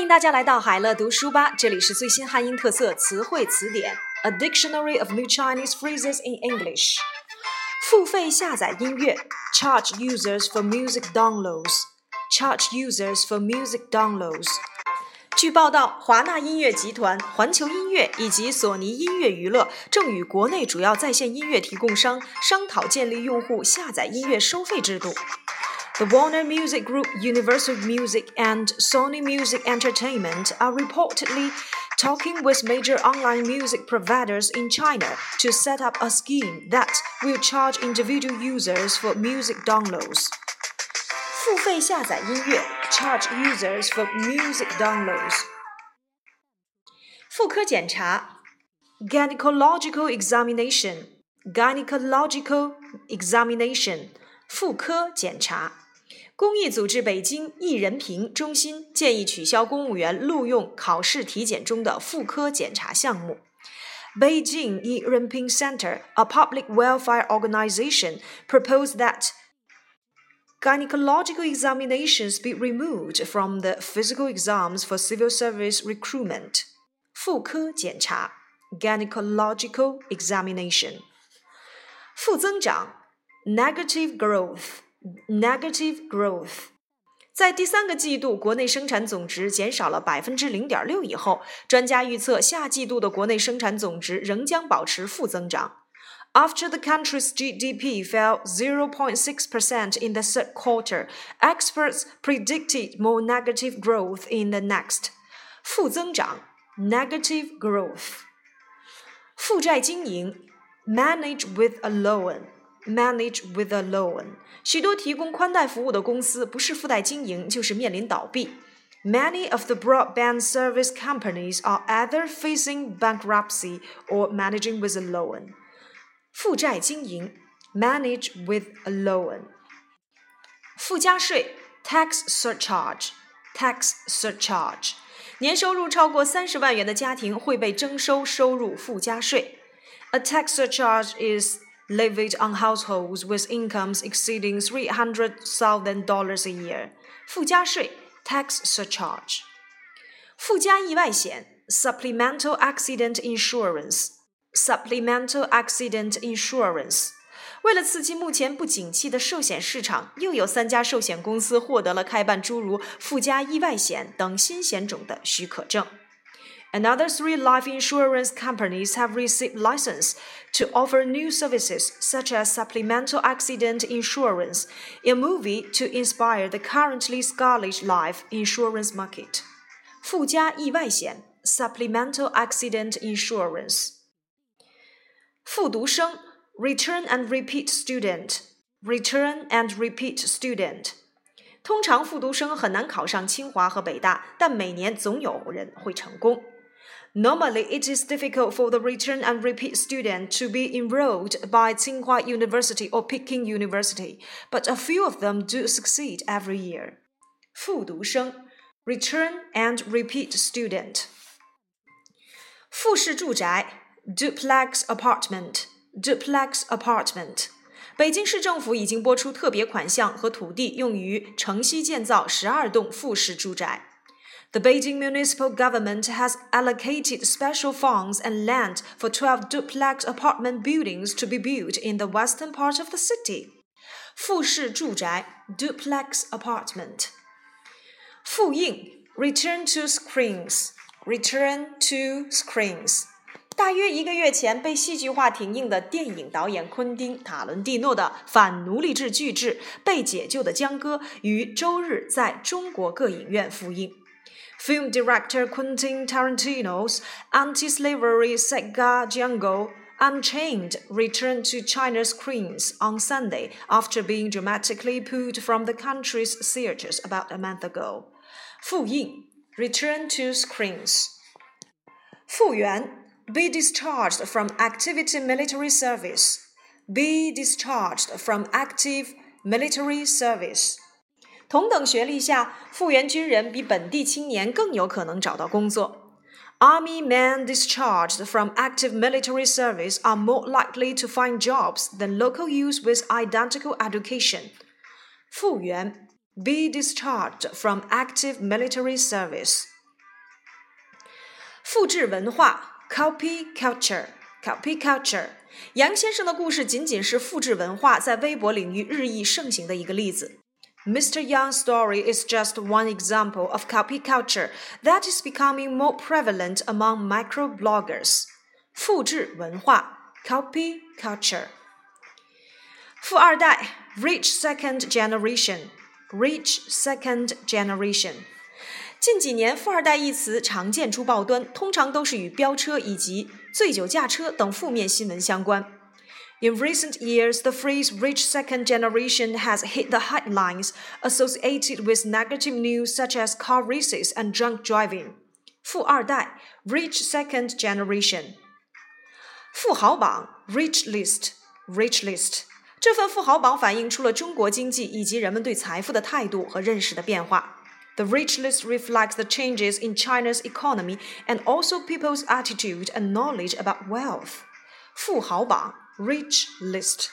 欢迎大家来到海乐读书吧，这里是最新汉音特色词汇词典，A Dictionary of New Chinese Phrases in English。付费下载音乐，charge users for music downloads。charge users for music downloads。据报道，华纳音乐集团、环球音乐以及索尼音乐娱乐正与国内主要在线音乐提供商商讨建立用户下载音乐收费制度。The Warner Music Group, Universal Music, and Sony Music Entertainment are reportedly talking with major online music providers in China to set up a scheme that will charge individual users for music downloads. 付费下载音乐 charge users for music downloads. 妇科检查 gynecological examination gynecological examination 妇科检查。 公益组织北京益仁平中心建议取消公务员录用考试体检中的妇科检查项目。Beijing Yi Renping Center, a public welfare organization, proposed that gynecological examinations be removed from the physical exams for civil service recruitment. 妇科检查 gynecological examination. 负增长 negative growth negative growth。在第三个季度，国内生产总值减少了百分之零点六以后，专家预测下季度的国内生产总值仍将保持负增长。After the country's GDP fell 0.6% in the third quarter, experts predicted more negative growth in the next. 负增长 negative growth. 负债经营 manage with a loan manage with a loan。许多提供宽带服务的公司不是负债经营，就是面临倒闭。Many of the broadband service companies are either facing bankruptcy or managing with a loan。负债经营，manage with a loan。附加税，tax surcharge，tax surcharge。年收入超过三十万元的家庭会被征收收入附加税。A tax surcharge is levied on households with incomes exceeding $300,000 a year. 附加税 tax surcharge. 附加意外险 supplemental accident insurance. supplemental accident insurance. 为了刺激目前不景气的寿险市场，又有三家寿险公司获得了开办诸如附加意外险等新险种的许可证。 Another three life insurance companies have received license to offer new services such as supplemental accident insurance, a movie to inspire the currently scarlet life insurance market. 附加意外险 supplemental accident insurance. 复读生 return and repeat student return and repeat student. 通常复读生很难考上清华和北大，但每年总有人会成功。 Normally, it is difficult for the return and repeat student to be enrolled by Tsinghua University or Peking University, but a few of them do succeed every year. 复读生 return and repeat student. 复式住宅 duplex apartment duplex apartment。北京市政府已经拨出特别款项和土地，用于城西建造十二栋复式住宅。 the Beijing municipal government has allocated special funds and land for 12 duplex apartment buildings to be built in the western part of the city. 复式住宅 duplex apartment. 复映 return to screens. Return to screens. 大约一个月前被戏剧化停映的电影导演昆汀·塔伦蒂诺的反奴隶制巨制《被解救的姜戈》于周日在中国各影院复映。film director Quentin Tarantino's anti slavery saga Django Unchained returned to China's screens on Sunday after being dramatically pulled from the country's theaters about a month ago. Fu Ying to screens. Fu Yuan be discharged from active military service. Be discharged from active military service. 同等学历下，复员军人比本地青年更有可能找到工作。Army men discharged from active military service are more likely to find jobs than local youth with identical education. 复员 be discharged from active military service. 复制文化 （copy culture），copy culture。杨先生的故事仅仅是复制文化在微博领域日益盛行的一个例子。Mr. Young's story is just one example of copy culture that is becoming more prevalent among microbloggers. 复制文化 copy culture. 富二代 rich second generation rich second generation. 近几年，“富二代”一词常见出报端，通常都是与飙车以及醉酒驾车等负面新闻相关。 In recent years, the phrase rich second generation has hit the headlines associated with negative news such as car races and drunk driving. 富二代 rich second generation. 富豪榜 rich list rich list. 这份富豪榜反映出了中国经济以及人们对财富的态度和认识的变化。The rich list reflects the changes in China's economy and also people's attitude and knowledge about wealth. 富豪榜 rich list.